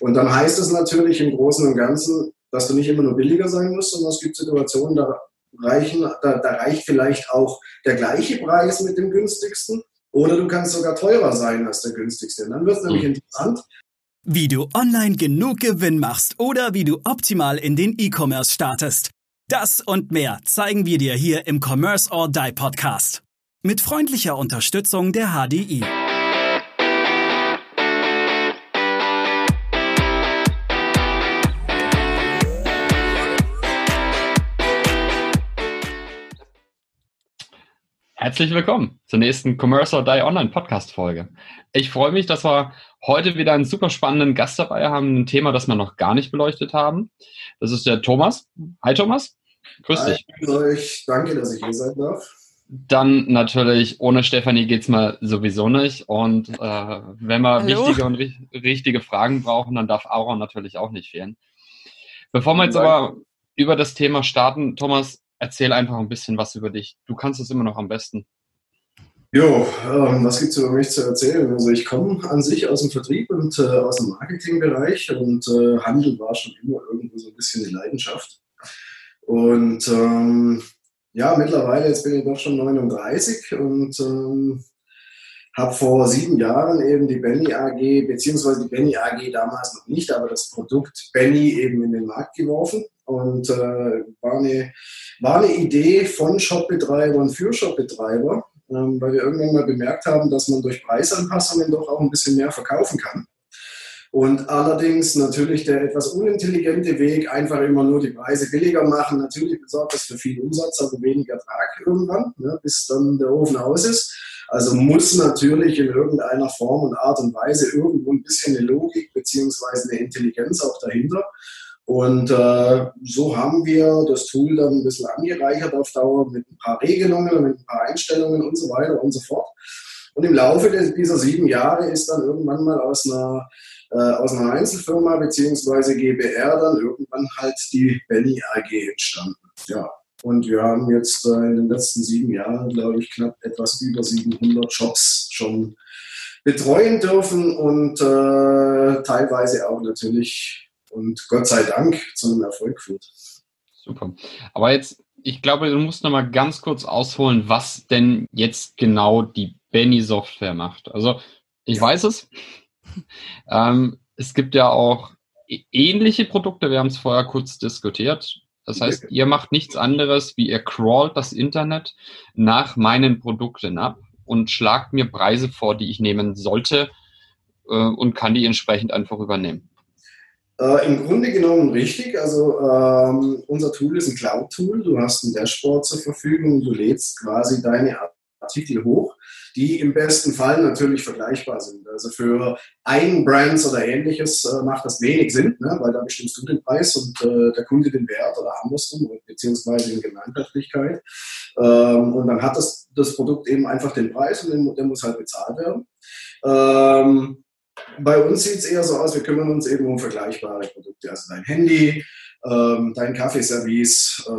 Und dann heißt es natürlich im Großen und Ganzen, dass du nicht immer nur billiger sein musst, sondern es gibt Situationen, da, reichen, da, da reicht vielleicht auch der gleiche Preis mit dem günstigsten oder du kannst sogar teurer sein als der günstigste. Und dann wird es nämlich mhm. interessant. Wie du online genug Gewinn machst oder wie du optimal in den E-Commerce startest. Das und mehr zeigen wir dir hier im Commerce or Die Podcast. Mit freundlicher Unterstützung der HDI. Herzlich willkommen zur nächsten Commerce or Die Online Podcast Folge. Ich freue mich, dass wir heute wieder einen super spannenden Gast dabei haben, ein Thema, das wir noch gar nicht beleuchtet haben. Das ist der Thomas. Hi Thomas. Grüß Hi, dich. Euch. Danke, dass ich hier sein darf. Dann natürlich, ohne Stefanie geht's mal sowieso nicht. Und äh, wenn wir Hallo? wichtige und ri richtige Fragen brauchen, dann darf Aura natürlich auch nicht fehlen. Bevor wir jetzt aber über das Thema starten, Thomas, erzähl einfach ein bisschen was über dich. Du kannst es immer noch am besten. Jo, ähm, was gibt es über mich zu erzählen? Also ich komme an sich aus dem Vertrieb und äh, aus dem Marketingbereich und äh, Handel war schon immer irgendwo so ein bisschen die Leidenschaft. Und ähm, ja, mittlerweile, jetzt bin ich doch schon 39 und ähm, habe vor sieben Jahren eben die Benny AG, beziehungsweise die Benny AG damals noch nicht, aber das Produkt Benny eben in den Markt geworfen und äh, war, eine, war eine Idee von Shopbetreibern für Shopbetreiber, ähm, weil wir irgendwann mal bemerkt haben, dass man durch Preisanpassungen doch auch ein bisschen mehr verkaufen kann. Und allerdings natürlich der etwas unintelligente Weg, einfach immer nur die Preise billiger machen. Natürlich besorgt das für viel Umsatz, aber weniger Ertrag irgendwann, ne, bis dann der Ofen aus ist. Also muss natürlich in irgendeiner Form und Art und Weise irgendwo ein bisschen eine Logik beziehungsweise eine Intelligenz auch dahinter. Und äh, so haben wir das Tool dann ein bisschen angereichert auf Dauer mit ein paar Regelungen, mit ein paar Einstellungen und so weiter und so fort. Und im Laufe dieser sieben Jahre ist dann irgendwann mal aus einer, äh, aus einer Einzelfirma beziehungsweise GBR dann irgendwann halt die Benny AG entstanden. Ja, und wir haben jetzt äh, in den letzten sieben Jahren, glaube ich, knapp etwas über 700 Shops schon betreuen dürfen und äh, teilweise auch natürlich und Gott sei Dank zu einem Erfolg führt. Super. Aber jetzt, ich glaube, du musst noch mal ganz kurz ausholen, was denn jetzt genau die Benny Software macht. Also ich ja. weiß es. ähm, es gibt ja auch ähnliche Produkte. Wir haben es vorher kurz diskutiert. Das heißt, ihr macht nichts anderes, wie ihr crawlt das Internet nach meinen Produkten ab und schlagt mir Preise vor, die ich nehmen sollte äh, und kann die entsprechend einfach übernehmen. Äh, Im Grunde genommen richtig. Also ähm, unser Tool ist ein Cloud-Tool. Du hast ein Dashboard zur Verfügung. Du lädst quasi deine Artikel hoch, die im besten Fall natürlich vergleichbar sind. Also für ein Brands oder ähnliches äh, macht das wenig Sinn, ne? weil da bestimmst du den Preis und äh, der Kunde den Wert oder andersrum, beziehungsweise in Gemeinschaftslichkeit. Ähm, und dann hat das, das Produkt eben einfach den Preis und der muss halt bezahlt werden. Ähm, bei uns sieht es eher so aus, wir kümmern uns eben um vergleichbare Produkte. Also dein Handy, ähm, dein Kaffeeservice, äh,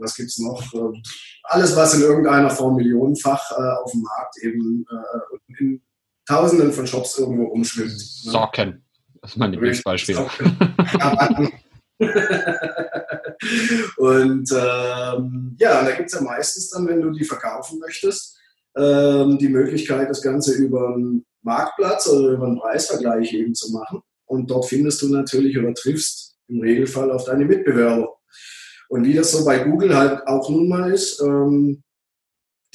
was gibt es noch? Äh, alles, was in irgendeiner Form millionenfach äh, auf dem Markt eben äh, in Tausenden von Shops irgendwo umschwimmt. Ne? Socken. Das ist mein Lieblingsbeispiel. und ähm, ja, da gibt es ja meistens dann, wenn du die verkaufen möchtest, ähm, die Möglichkeit, das Ganze über einen Marktplatz oder über einen Preisvergleich eben zu machen. Und dort findest du natürlich oder triffst im Regelfall auf deine Mitbewerber. Und wie das so bei Google halt auch nun mal ist, ähm,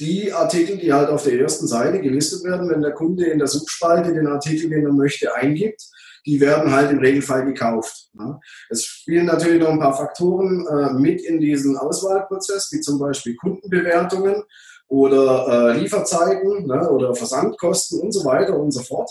die Artikel, die halt auf der ersten Seite gelistet werden, wenn der Kunde in der Suchspalte den Artikel, den er möchte, eingibt, die werden halt im Regelfall gekauft. Ne? Es spielen natürlich noch ein paar Faktoren äh, mit in diesen Auswahlprozess, wie zum Beispiel Kundenbewertungen oder äh, Lieferzeiten ne, oder Versandkosten und so weiter und so fort.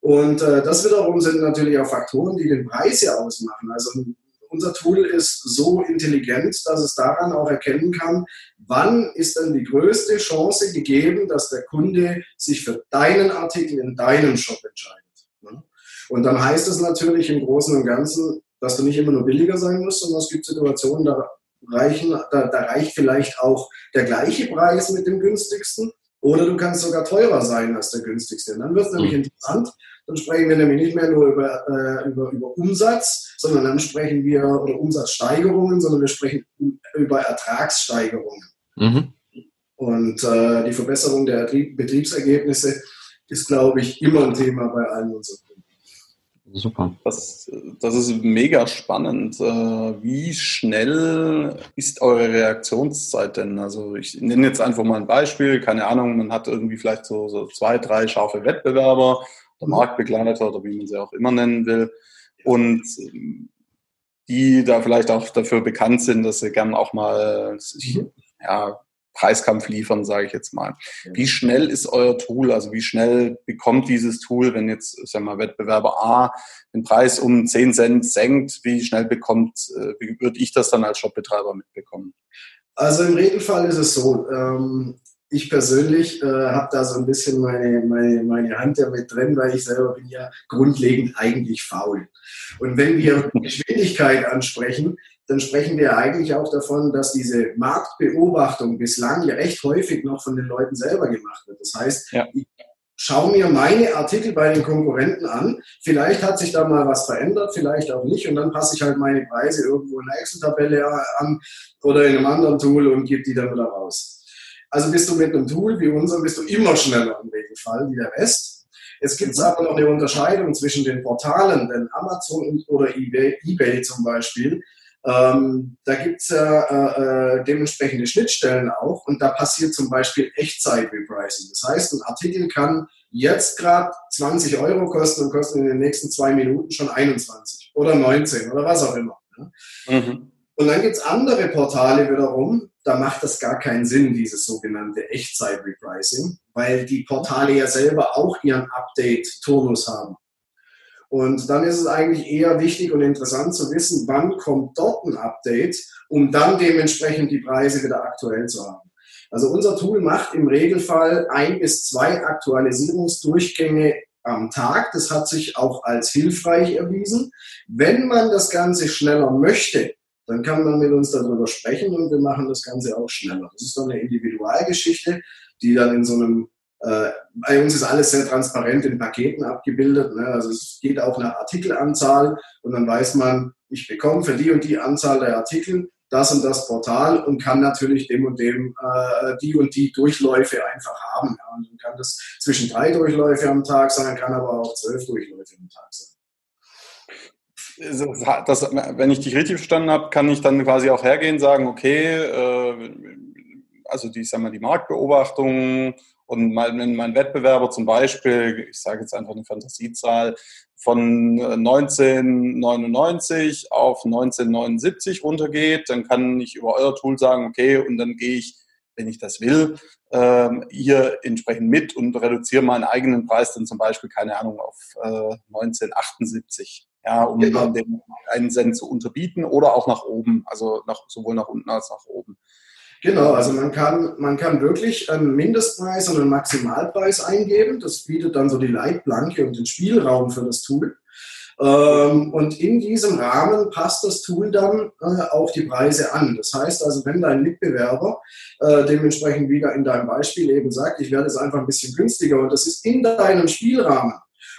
Und äh, das wiederum sind natürlich auch Faktoren, die den Preis ja ausmachen. Also unser Tool ist so intelligent, dass es daran auch erkennen kann, wann ist denn die größte Chance gegeben, dass der Kunde sich für deinen Artikel in deinem Shop entscheidet. Ne? Und dann heißt es natürlich im Großen und Ganzen, dass du nicht immer nur billiger sein musst, sondern es gibt Situationen, da reichen, da, da reicht vielleicht auch der gleiche Preis mit dem günstigsten Oder du kannst sogar teurer sein als der günstigste. Und dann wird es nämlich mhm. interessant. Dann sprechen wir nämlich nicht mehr nur über, äh, über, über Umsatz, sondern dann sprechen wir oder Umsatzsteigerungen, sondern wir sprechen über Ertragssteigerungen. Mhm. Und äh, die Verbesserung der Betriebsergebnisse ist, glaube ich, immer ein Thema bei allen unseren Kunden. Super. Das, das ist mega spannend. Äh, wie schnell ist eure Reaktionszeit denn? Also ich nenne jetzt einfach mal ein Beispiel. Keine Ahnung, man hat irgendwie vielleicht so, so zwei, drei scharfe Wettbewerber, der Marktbegleiter oder wie man sie auch immer nennen will. Und die da vielleicht auch dafür bekannt sind, dass sie gern auch mal mhm. ja, Preiskampf liefern, sage ich jetzt mal. Wie schnell ist euer Tool? Also wie schnell bekommt dieses Tool, wenn jetzt sagen wir mal, Wettbewerber A den Preis um 10 Cent senkt, wie schnell bekommt, äh, wie würde ich das dann als Shopbetreiber mitbekommen? Also im Regelfall ist es so, ähm, ich persönlich äh, habe da so ein bisschen meine, meine, meine Hand ja mit drin, weil ich selber bin ja grundlegend eigentlich faul. Und wenn wir Geschwindigkeit ansprechen, dann sprechen wir eigentlich auch davon, dass diese Marktbeobachtung bislang ja recht häufig noch von den Leuten selber gemacht wird. Das heißt, ja. ich schaue mir meine Artikel bei den Konkurrenten an. Vielleicht hat sich da mal was verändert, vielleicht auch nicht. Und dann passe ich halt meine Preise irgendwo in einer Excel-Tabelle an oder in einem anderen Tool und gebe die dann wieder raus. Also bist du mit einem Tool wie unserem, bist du immer schneller im Regelfall wie der Rest. Jetzt gibt es mhm. aber noch eine Unterscheidung zwischen den Portalen, denn Amazon oder eBay, eBay zum Beispiel, ähm, da gibt es ja äh, äh, dementsprechende Schnittstellen auch und da passiert zum Beispiel Echtzeit-Repricing. Das heißt, ein Artikel kann jetzt gerade 20 Euro kosten und kostet in den nächsten zwei Minuten schon 21 oder 19 oder was auch immer. Ne? Mhm. Und dann gibt es andere Portale wiederum, da macht das gar keinen Sinn, dieses sogenannte Echtzeit-Repricing, weil die Portale ja selber auch ihren Update-Turnus haben. Und dann ist es eigentlich eher wichtig und interessant zu wissen, wann kommt dort ein Update, um dann dementsprechend die Preise wieder aktuell zu haben. Also unser Tool macht im Regelfall ein bis zwei Aktualisierungsdurchgänge am Tag. Das hat sich auch als hilfreich erwiesen. Wenn man das Ganze schneller möchte, dann kann man mit uns darüber sprechen und wir machen das Ganze auch schneller. Das ist dann eine Individualgeschichte, die dann in so einem bei uns ist alles sehr transparent in Paketen abgebildet. Ne? Also es geht auch nach Artikelanzahl und dann weiß man, ich bekomme für die und die Anzahl der Artikel das und das Portal und kann natürlich dem und dem äh, die und die Durchläufe einfach haben. Ja? Und dann kann das zwischen drei Durchläufe am Tag sein, kann aber auch zwölf Durchläufe am Tag sein. Das, wenn ich dich richtig verstanden habe, kann ich dann quasi auch hergehen und sagen, okay, äh, also die, sag mal, die Marktbeobachtung und wenn mein Wettbewerber zum Beispiel, ich sage jetzt einfach eine Fantasiezahl, von 1999 auf 1979 runtergeht, dann kann ich über euer Tool sagen, okay, und dann gehe ich, wenn ich das will, ähm, hier entsprechend mit und reduziere meinen eigenen Preis dann zum Beispiel, keine Ahnung, auf äh, 1978. Ja, um genau. dann den einen Cent zu unterbieten oder auch nach oben, also nach, sowohl nach unten als nach oben. Genau, also man kann, man kann wirklich einen Mindestpreis und einen Maximalpreis eingeben. Das bietet dann so die Leitplanke und den Spielraum für das Tool. Ähm, und in diesem Rahmen passt das Tool dann äh, auch die Preise an. Das heißt also, wenn dein Mitbewerber äh, dementsprechend wieder in deinem Beispiel eben sagt, ich werde es einfach ein bisschen günstiger und das ist in deinem Spielrahmen.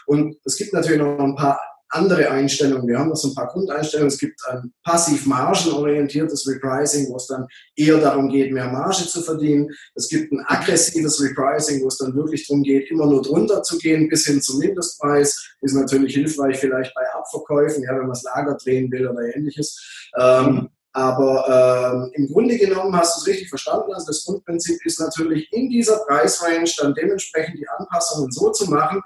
Und es gibt natürlich noch ein paar andere Einstellungen. Wir haben noch so ein paar Grundeinstellungen. Es gibt ein passiv margenorientiertes Repricing, wo es dann eher darum geht, mehr Marge zu verdienen. Es gibt ein aggressives Repricing, wo es dann wirklich darum geht, immer nur drunter zu gehen, bis hin zum Mindestpreis. Ist natürlich hilfreich vielleicht bei Abverkäufen, ja, wenn man das Lager drehen will oder ähnliches. Ähm, aber ähm, im Grunde genommen hast du es richtig verstanden. Also das Grundprinzip ist natürlich in dieser Preisrange dann dementsprechend die Anpassungen so zu machen,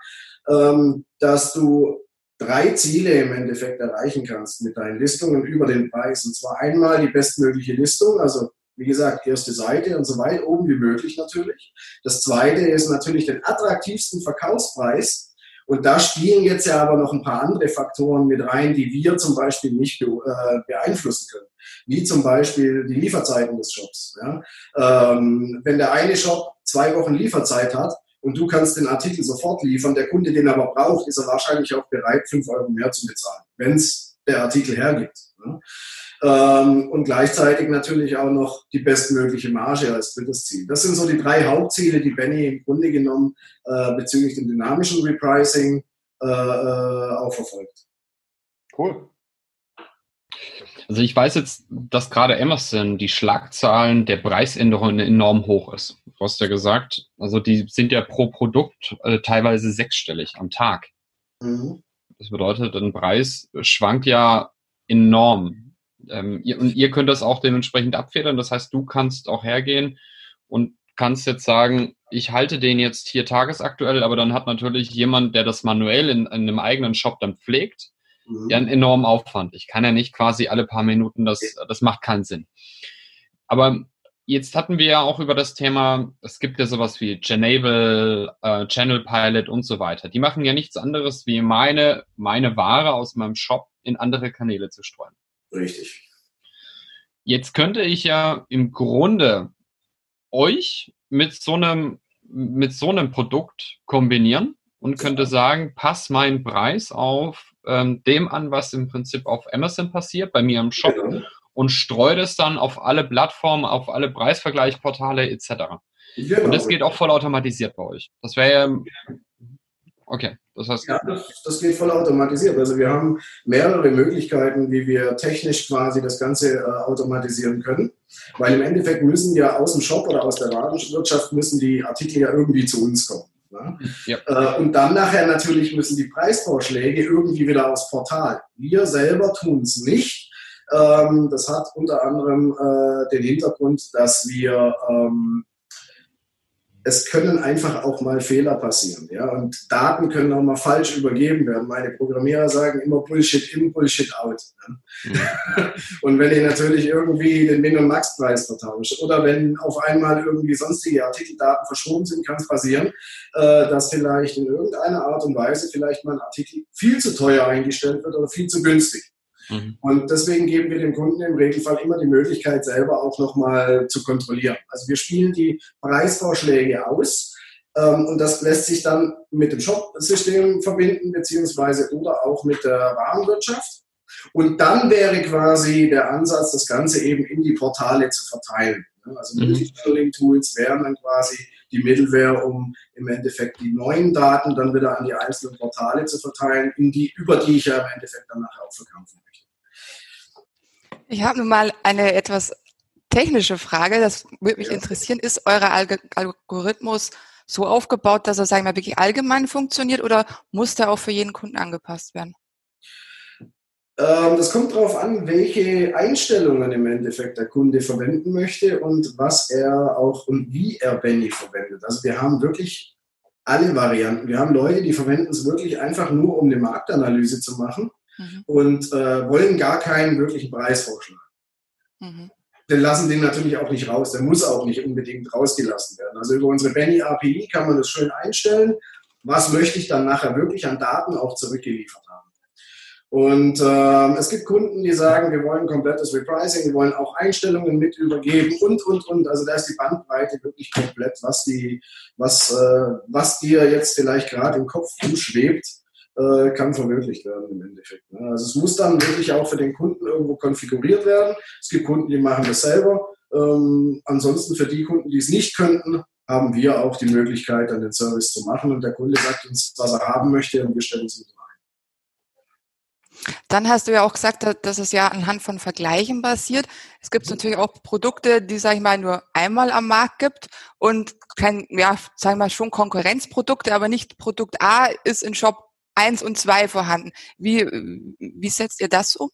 ähm, dass du drei Ziele im Endeffekt erreichen kannst mit deinen Listungen über den Preis. Und zwar einmal die bestmögliche Listung, also wie gesagt, erste Seite und so weit oben wie möglich natürlich. Das zweite ist natürlich den attraktivsten Verkaufspreis. Und da spielen jetzt ja aber noch ein paar andere Faktoren mit rein, die wir zum Beispiel nicht äh, beeinflussen können. Wie zum Beispiel die Lieferzeiten des Shops. Ja? Ähm, wenn der eine Shop zwei Wochen Lieferzeit hat, und du kannst den Artikel sofort liefern. Der Kunde den aber braucht, ist er wahrscheinlich auch bereit, 5 Euro mehr zu bezahlen, wenn es der Artikel hergibt. Ähm, und gleichzeitig natürlich auch noch die bestmögliche Marge als drittes Ziel. Das sind so die drei Hauptziele, die Benny im Grunde genommen äh, bezüglich dem dynamischen Repricing äh, äh auch verfolgt. Cool. Also ich weiß jetzt, dass gerade Amazon die Schlagzahlen der Preisänderungen enorm hoch ist. Du hast ja gesagt, also die sind ja pro Produkt äh, teilweise sechsstellig am Tag. Mhm. Das bedeutet, ein Preis schwankt ja enorm. Ähm, ihr, und ihr könnt das auch dementsprechend abfedern. Das heißt, du kannst auch hergehen und kannst jetzt sagen, ich halte den jetzt hier tagesaktuell, aber dann hat natürlich jemand, der das manuell in, in einem eigenen Shop dann pflegt. Ja einen enormen Aufwand. Ich kann ja nicht quasi alle paar Minuten, das, das macht keinen Sinn. Aber jetzt hatten wir ja auch über das Thema, es gibt ja sowas wie Genable, äh, Channel Pilot und so weiter. Die machen ja nichts anderes, wie meine, meine Ware aus meinem Shop in andere Kanäle zu streuen. Richtig. Jetzt könnte ich ja im Grunde euch mit so einem, mit so einem Produkt kombinieren und könnte sagen, pass meinen Preis auf ähm, dem an, was im Prinzip auf Amazon passiert, bei mir im Shop genau. und streue das dann auf alle Plattformen, auf alle Preisvergleichsportale etc. Genau. Und das geht auch voll automatisiert bei euch. Das wäre ja Okay, das heißt. Ja, das, das, geht voll automatisiert. Also wir haben mehrere Möglichkeiten, wie wir technisch quasi das Ganze äh, automatisieren können. Weil im Endeffekt müssen ja aus dem Shop oder aus der Warenwirtschaft müssen die Artikel ja irgendwie zu uns kommen. Ne? Ja. Äh, und dann nachher natürlich müssen die Preisvorschläge irgendwie wieder aufs Portal. Wir selber tun es nicht. Ähm, das hat unter anderem äh, den Hintergrund, dass wir ähm, es können einfach auch mal Fehler passieren. Ja? Und Daten können auch mal falsch übergeben werden. Meine Programmierer sagen immer Bullshit in, Bullshit out. Ja? Mhm. und wenn ich natürlich irgendwie den Min- und Max-Preis vertausche oder wenn auf einmal irgendwie sonstige Artikeldaten verschoben sind, kann es passieren, äh, dass vielleicht in irgendeiner Art und Weise vielleicht mal ein Artikel viel zu teuer eingestellt wird oder viel zu günstig. Mhm. Und deswegen geben wir dem Kunden im Regelfall immer die Möglichkeit, selber auch nochmal zu kontrollieren. Also wir spielen die Preisvorschläge aus ähm, und das lässt sich dann mit dem Shop-System verbinden, beziehungsweise oder auch mit der Warenwirtschaft. Und dann wäre quasi der Ansatz, das Ganze eben in die Portale zu verteilen. Also mhm. Multi-Tools wären dann quasi die Middleware, um im Endeffekt die neuen Daten dann wieder an die einzelnen Portale zu verteilen, in die, über die ich ja im Endeffekt dann nachher auch verkaufen möchte. Ich habe nun mal eine etwas technische Frage, das würde mich ja. interessieren. Ist euer Algorithmus so aufgebaut, dass er, sagen wir, wirklich allgemein funktioniert oder muss der auch für jeden Kunden angepasst werden? Ähm, das kommt darauf an, welche Einstellungen im Endeffekt der Kunde verwenden möchte und was er auch und wie er Benny verwendet. Also wir haben wirklich alle Varianten. Wir haben Leute, die verwenden es wirklich einfach nur, um eine Marktanalyse zu machen mhm. und äh, wollen gar keinen wirklichen Preisvorschlag. Mhm. Den lassen den natürlich auch nicht raus. Der muss auch nicht unbedingt rausgelassen werden. Also über unsere Benny API kann man das schön einstellen. Was möchte ich dann nachher wirklich an Daten auch zurückgeliefert haben? Und ähm, es gibt Kunden, die sagen, wir wollen komplettes Repricing, wir wollen auch Einstellungen mit übergeben und, und, und. Also da ist die Bandbreite wirklich komplett, was, die, was, äh, was dir jetzt vielleicht gerade im Kopf umschwebt, äh, kann verwirklicht werden im Endeffekt. Ne? Also es muss dann wirklich auch für den Kunden irgendwo konfiguriert werden. Es gibt Kunden, die machen das selber. Ähm, ansonsten für die Kunden, die es nicht könnten, haben wir auch die Möglichkeit, dann den Service zu machen. Und der Kunde sagt uns, was er haben möchte und wir stellen es ihm dann hast du ja auch gesagt, dass es ja anhand von Vergleichen basiert. Es gibt natürlich auch Produkte, die, sag ich mal, nur einmal am Markt gibt und kein, ja, sagen wir mal, schon Konkurrenzprodukte, aber nicht Produkt A ist in Shop 1 und 2 vorhanden. Wie, wie setzt ihr das um?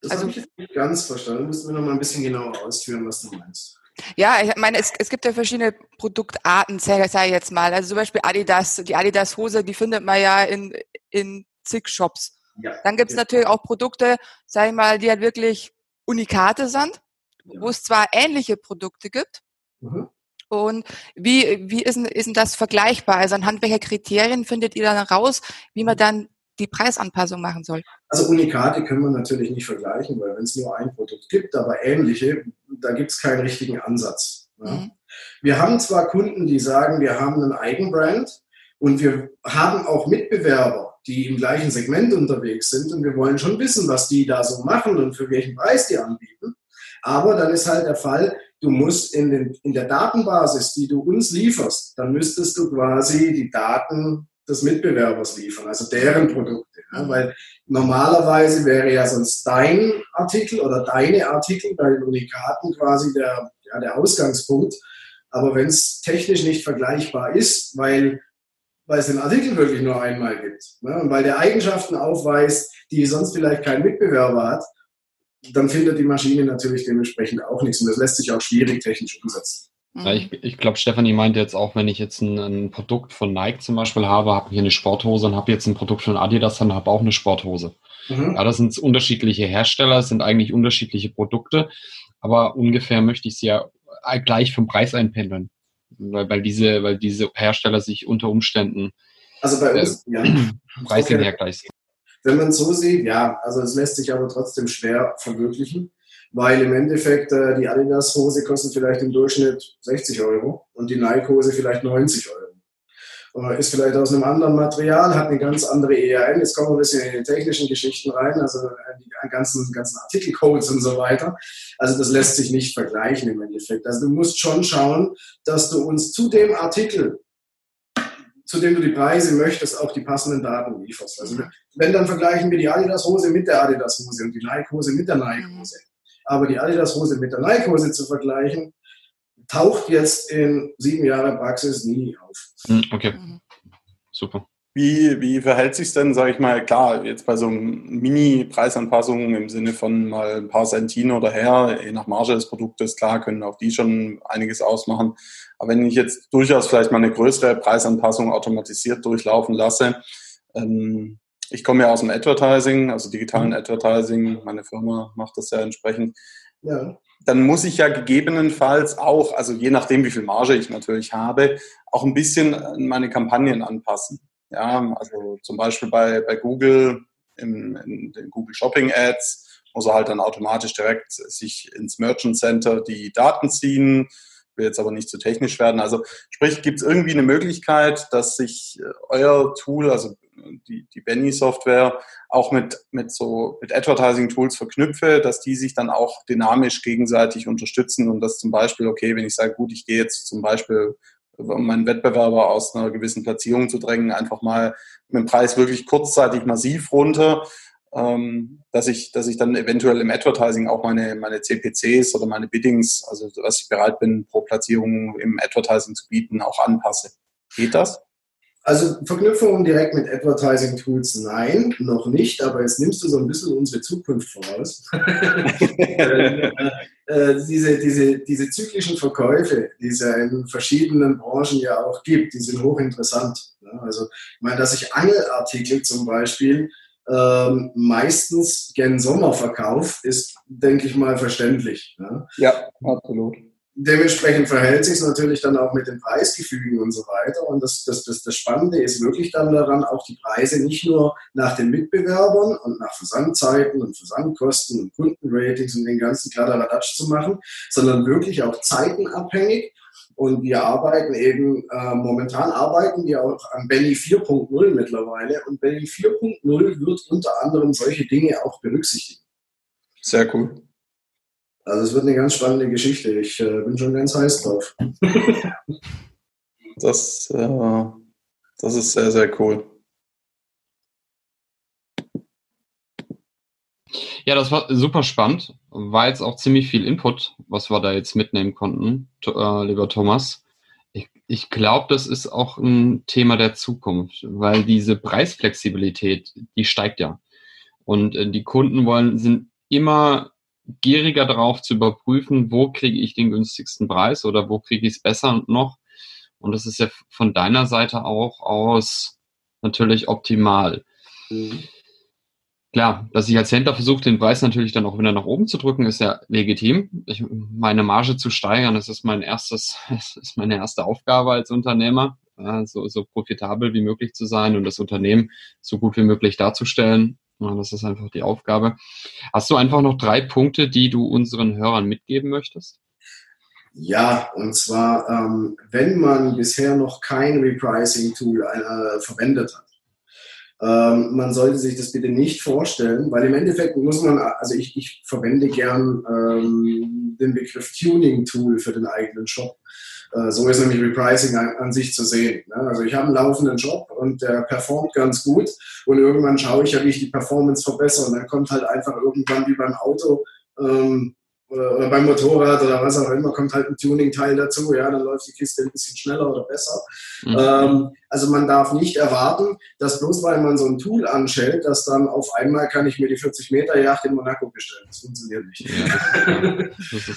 Das also, habe ich nicht ganz verstanden. Müssen wir noch mal ein bisschen genauer ausführen, was du meinst. Ja, ich meine, es, es gibt ja verschiedene Produktarten, sage ich jetzt mal. Also zum Beispiel Adidas, die Adidas-Hose, die findet man ja in, in zig Shops. Ja. Dann gibt es natürlich auch Produkte, sag ich mal, die halt wirklich Unikate sind, ja. wo es zwar ähnliche Produkte gibt. Mhm. Und wie, wie ist, denn, ist denn das vergleichbar? Also anhand welcher Kriterien findet ihr dann raus, wie man dann die Preisanpassung machen soll? Also Unikate können wir natürlich nicht vergleichen, weil wenn es nur ein Produkt gibt, aber ähnliche, da gibt es keinen richtigen Ansatz. Ja. Mhm. Wir haben zwar Kunden, die sagen, wir haben einen Eigenbrand und wir haben auch Mitbewerber, die im gleichen Segment unterwegs sind und wir wollen schon wissen, was die da so machen und für welchen Preis die anbieten. Aber dann ist halt der Fall, du musst in, den, in der Datenbasis, die du uns lieferst, dann müsstest du quasi die Daten des Mitbewerbers liefern, also deren Produkte. Ja, weil normalerweise wäre ja sonst dein Artikel oder deine Artikel bei den Unikaten quasi der, ja, der Ausgangspunkt. Aber wenn es technisch nicht vergleichbar ist, weil, weil es den Artikel wirklich nur einmal gibt ne, und weil der Eigenschaften aufweist, die sonst vielleicht kein Mitbewerber hat, dann findet die Maschine natürlich dementsprechend auch nichts. Und das lässt sich auch schwierig technisch umsetzen. Ja, ich ich glaube, Stefanie meinte jetzt auch, wenn ich jetzt ein, ein, Produkt von Nike zum Beispiel habe, habe hier eine Sporthose und habe jetzt ein Produkt von Adidas, dann habe auch eine Sporthose. Mhm. Ja, das sind unterschiedliche Hersteller, sind eigentlich unterschiedliche Produkte, aber ungefähr möchte ich sie ja gleich vom Preis einpendeln, weil, weil diese, weil diese Hersteller sich unter Umständen also bei uns, äh, ja. preislich okay. gleich sind. Wenn man es so sieht, ja, also es lässt sich aber trotzdem schwer verwirklichen, weil im Endeffekt äh, die Adidas-Hose kostet vielleicht im Durchschnitt 60 Euro und die Nike-Hose vielleicht 90 Euro. Äh, ist vielleicht aus einem anderen Material, hat eine ganz andere ERN. Jetzt kommen wir ein bisschen in die technischen Geschichten rein, also äh, die ganzen, ganzen Artikelcodes und so weiter. Also das lässt sich nicht vergleichen im Endeffekt. Also du musst schon schauen, dass du uns zu dem Artikel zu dem du die Preise möchtest, auch die passenden Daten lieferst. Also wenn, dann vergleichen wir die Adidas-Hose mit der Adidas-Hose und die Nike-Hose mit der Nike-Hose. Aber die Adidas-Hose mit der Nike-Hose zu vergleichen, taucht jetzt in sieben Jahren Praxis nie auf. Hm, okay, super. Wie, wie verhält sich denn, sage ich mal, klar, jetzt bei so Mini-Preisanpassungen im Sinne von mal ein paar Centine oder her, je nach Marge des Produktes, klar, können auch die schon einiges ausmachen. Aber wenn ich jetzt durchaus vielleicht mal eine größere Preisanpassung automatisiert durchlaufen lasse, ähm, ich komme ja aus dem Advertising, also digitalen mhm. Advertising, meine Firma macht das ja entsprechend. Ja. Dann muss ich ja gegebenenfalls auch, also je nachdem, wie viel Marge ich natürlich habe, auch ein bisschen meine Kampagnen anpassen. Ja, also zum Beispiel bei, bei Google, im, in den Google Shopping Ads, muss er halt dann automatisch direkt sich ins Merchant Center die Daten ziehen, will jetzt aber nicht zu technisch werden. Also sprich, gibt es irgendwie eine Möglichkeit, dass sich äh, euer Tool, also die, die Benny-Software, auch mit, mit so mit Advertising-Tools verknüpfe, dass die sich dann auch dynamisch gegenseitig unterstützen und dass zum Beispiel, okay, wenn ich sage, gut, ich gehe jetzt zum Beispiel um meinen Wettbewerber aus einer gewissen Platzierung zu drängen, einfach mal mit dem Preis wirklich kurzzeitig massiv runter, ähm, dass ich, dass ich dann eventuell im Advertising auch meine, meine CPCs oder meine Biddings, also was ich bereit bin, pro Platzierung im Advertising zu bieten, auch anpasse. Geht das? Also Verknüpfungen direkt mit Advertising Tools, nein, noch nicht, aber jetzt nimmst du so ein bisschen unsere Zukunft voraus. äh, äh, diese, diese, diese zyklischen Verkäufe, die es ja in verschiedenen Branchen ja auch gibt, die sind hochinteressant. Also ich meine, dass ich Angelartikel zum Beispiel ähm, meistens gen Sommer verkauft, ist, denke ich mal, verständlich. Ja, ja absolut dementsprechend verhält sich es natürlich dann auch mit den Preisgefügen und so weiter. Und das, das, das, das Spannende ist wirklich dann daran, auch die Preise nicht nur nach den Mitbewerbern und nach Versandzeiten und Versandkosten und Kundenratings und den ganzen Kladderadatsch zu machen, sondern wirklich auch zeitenabhängig. Und wir arbeiten eben, äh, momentan arbeiten wir auch an Benny 4.0 mittlerweile. Und Benny 4.0 wird unter anderem solche Dinge auch berücksichtigen. Sehr cool. Also es wird eine ganz spannende Geschichte. Ich äh, bin schon ganz heiß drauf. das, äh, das ist sehr, sehr cool. Ja, das war super spannend. War jetzt auch ziemlich viel Input, was wir da jetzt mitnehmen konnten, äh, lieber Thomas. Ich, ich glaube, das ist auch ein Thema der Zukunft, weil diese Preisflexibilität, die steigt ja. Und äh, die Kunden wollen, sind immer gieriger darauf zu überprüfen, wo kriege ich den günstigsten Preis oder wo kriege ich es besser noch. Und das ist ja von deiner Seite auch aus natürlich optimal. Mhm. Klar, dass ich als Händler versuche, den Preis natürlich dann auch wieder nach oben zu drücken, ist ja legitim. Ich, meine Marge zu steigern, das ist mein erstes, das ist meine erste Aufgabe als Unternehmer, so, so profitabel wie möglich zu sein und das Unternehmen so gut wie möglich darzustellen. Das ist einfach die Aufgabe. Hast du einfach noch drei Punkte, die du unseren Hörern mitgeben möchtest? Ja, und zwar, ähm, wenn man bisher noch kein Repricing-Tool äh, verwendet hat, Ähm, man sollte sich das bitte nicht vorstellen, weil im Endeffekt muss man, also ich, ich verwende gern ähm, den Begriff Tuning-Tool für den eigenen Shop. Äh, so ist nämlich Repricing an, an sich zu sehen. Ne? Also ich habe einen laufenden Job und der performt ganz gut und irgendwann schaue ich ja, wie ich die Performance verbessere und dann kommt halt einfach irgendwann wie beim Auto ähm, oder, oder beim Motorrad oder was auch immer, kommt halt ein Tuning-Teil dazu, ja, dann läuft die Kiste ein bisschen schneller oder besser. Mhm. Ähm, also man darf nicht erwarten, dass bloß weil man so ein Tool anstellt, dass dann auf einmal kann ich mir die 40 Meter Yacht in Monaco bestellen. Das funktioniert nicht. Ja,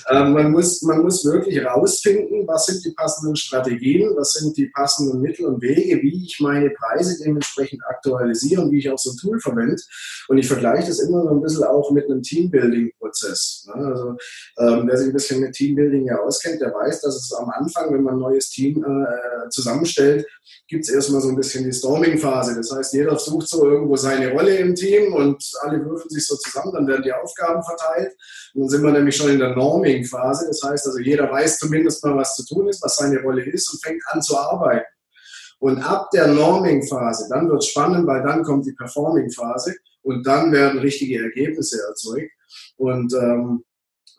ähm, man, muss, man muss wirklich rausfinden, was sind die passenden Strategien, was sind die passenden Mittel und Wege, wie ich meine Preise dementsprechend aktualisiere und wie ich auch so ein Tool verwende. Und ich vergleiche das immer so ein bisschen auch mit einem Teambuilding-Prozess. Ne? Also ähm, wer sich ein bisschen mit Teambuilding ja auskennt, der weiß, dass es am Anfang, wenn man ein neues Team äh, zusammenstellt, gibt es erstmal so ein bisschen die Storming-Phase. Das heißt, jeder sucht so irgendwo seine Rolle im Team und alle würfeln sich so zusammen, dann werden die Aufgaben verteilt. Und dann sind wir nämlich schon in der Norming-Phase. Das heißt also, jeder weiß zumindest mal, was zu tun ist, was seine Rolle ist und fängt an zu arbeiten. Und ab der Norming-Phase, dann wird es spannend, weil dann kommt die Performing-Phase und dann werden richtige Ergebnisse erzeugt. Und ähm,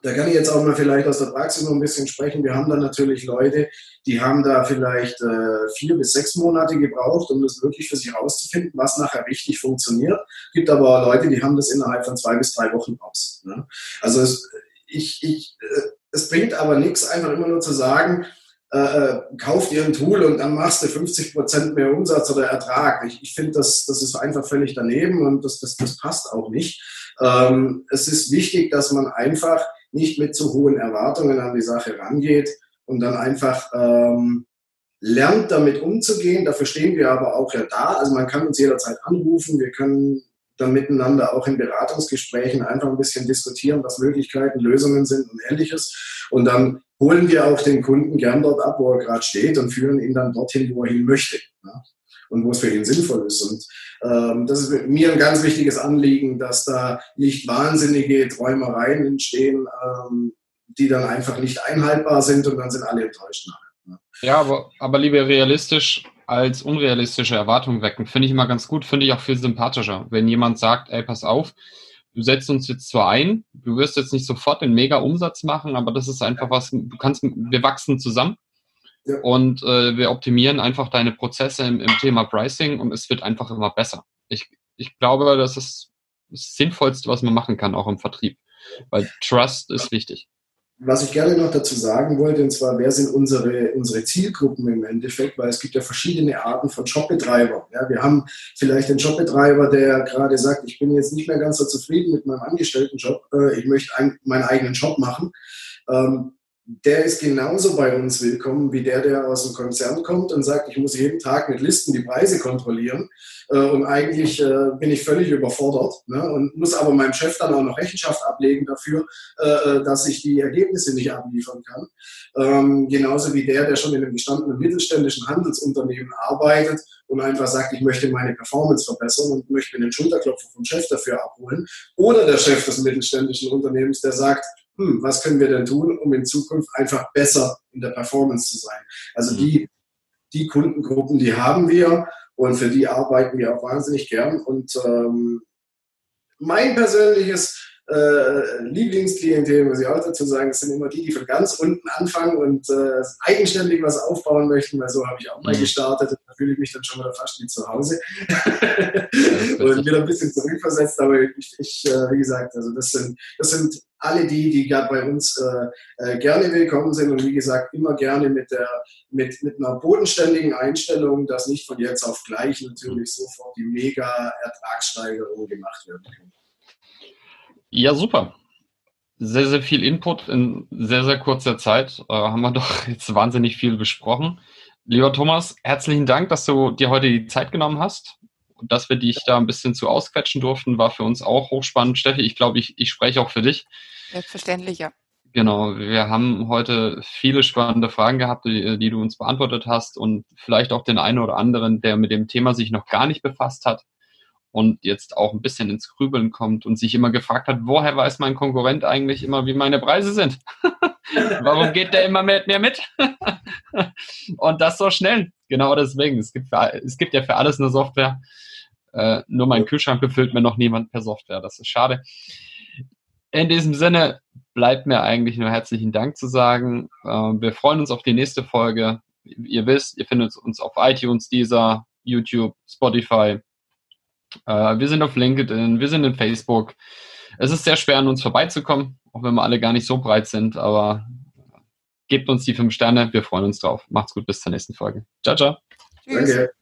da kann ich jetzt auch mal vielleicht aus der Praxis noch ein bisschen sprechen. Wir haben da natürlich Leute, die haben da vielleicht äh, vier bis sechs Monate gebraucht, um das wirklich für sich herauszufinden, was nachher richtig funktioniert. Gibt aber Leute, die haben das innerhalb von zwei bis drei Wochen raus. Ne? Also es, ich, ich, äh, es bringt aber nichts, einfach immer nur zu sagen, äh, äh kauf dir ein Tool und dann machst du 50 Prozent mehr Umsatz oder Ertrag. Ich, ich finde, das, das ist einfach völlig daneben und das, das, das passt auch nicht. Ähm, es ist wichtig, dass man einfach nicht mit zu hohen Erwartungen an die Sache rangeht und dann einfach ähm, lernt, damit umzugehen. Dafür stehen wir aber auch ja da. Also man kann uns jederzeit anrufen. Wir können dann miteinander auch in Beratungsgesprächen einfach ein bisschen diskutieren, was Möglichkeiten, Lösungen sind und ähnliches. Und dann holen wir auch den Kunden gern dort ab, wo er gerade steht und führen ihn dann dorthin, wo er hin möchte. Ja und wo es für ihn sinnvoll ist. Und ähm, das ist mir ein ganz wichtiges Anliegen, dass da nicht wahnsinnige Träumereien entstehen, ähm, die dann einfach nicht einhaltbar sind und dann sind alle enttäuscht. Ne? Ja, aber, aber lieber realistisch als unrealistische Erwartungen wecken, finde ich immer ganz gut, finde ich auch viel sympathischer. Wenn jemand sagt, ey, pass auf, du setzt uns jetzt zwar ein, du wirst jetzt nicht sofort den Mega-Umsatz machen, aber das ist einfach was, du kannst, wir wachsen zusammen ja. Und äh, wir optimieren einfach deine Prozesse im, im, Thema Pricing und es wird einfach immer besser. Ich, ich glaube, das ist das Sinnvollste, was man machen kann, auch im Vertrieb. Weil Trust ist wichtig. Was ich gerne noch dazu sagen wollte, und zwar, wer sind unsere, unsere Zielgruppen im Endeffekt, weil es gibt ja verschiedene Arten von Shopbetreibern. Ja, wir haben vielleicht den Shopbetreiber, der gerade sagt, ich bin jetzt nicht mehr ganz so zufrieden mit meinem Angestelltenjob, äh, ich möchte ein, meinen eigenen Job machen. Ähm, der ist genauso bei uns willkommen wie der, der aus dem Konzern kommt und sagt, ich muss jeden Tag mit Listen die Preise kontrollieren äh, und eigentlich äh, bin ich völlig überfordert ne, und muss aber meinem Chef dann auch noch Rechenschaft ablegen dafür, äh, äh, dass ich die Ergebnisse nicht abliefern kann. Ähm, genauso wie der, der schon in einem gestandenen mittelständischen Handelsunternehmen arbeitet und einfach sagt, ich möchte meine Performance verbessern und möchte den Schulterklopfer vom Chef dafür abholen. Oder der Chef des mittelständischen Unternehmens, der sagt, hm, was können wir denn tun, um in Zukunft einfach besser in der Performance zu sein. Also mhm. die, die Kundengruppen, die haben wir und für die arbeiten wir auch wahnsinnig gern. Und ähm, mein persönliches äh, Lieblingsklientel, muss ich auch dazu sagen, das sind immer die, die von ganz unten anfangen und äh, eigenständig was aufbauen möchten, weil so habe ich auch mal mhm. gestartet da fühle ich mich dann schon wieder fast wie zu Hause und wieder ein bisschen zurückversetzt, aber ich, ich äh, wie gesagt, also das sind, das sind alle die, die gerade bei uns äh, äh, gerne willkommen sind und wie gesagt immer gerne mit, der, mit, mit einer bodenständigen Einstellung, dass nicht von jetzt auf gleich natürlich sofort die mega Ertragssteigerung gemacht werden kann. Ja, super. Sehr, sehr viel Input in sehr, sehr kurzer Zeit. Äh, haben wir doch jetzt wahnsinnig viel besprochen. Lieber Thomas, herzlichen Dank, dass du dir heute die Zeit genommen hast dass wir dich da ein bisschen zu ausquetschen durften, war für uns auch hochspannend. Steffi, ich glaube, ich, ich spreche auch für dich. Selbstverständlich, ja. Genau, wir haben heute viele spannende Fragen gehabt, die, die, du uns beantwortet hast und vielleicht auch den einen oder anderen, der mit dem Thema sich noch gar nicht befasst hat und jetzt auch ein bisschen ins Grübeln kommt und sich immer gefragt hat, woher weiß mein Konkurrent eigentlich immer, wie meine Preise sind? Warum geht der immer mit mir mit? und das so schnell. Genau deswegen. Es gibt, es gibt ja für alles eine Software. Äh, nur mein Kühlschrank befüllt mir noch niemand per Software. Das ist schade. In diesem Sinne bleibt mir eigentlich nur herzlichen Dank zu sagen. Äh, wir freuen uns auf die nächste Folge. Ihr wisst, ihr findet uns auf iTunes, Deezer, YouTube, Spotify. Äh, wir sind auf LinkedIn, wir sind in Facebook. Es ist sehr schwer, an uns vorbeizukommen, auch wenn wir alle gar nicht so breit sind, aber gebt uns die fünf Sterne. Wir freuen uns drauf. Macht's gut, bis zur nächsten Folge. Ciao, ciao. Tschüss. Danke.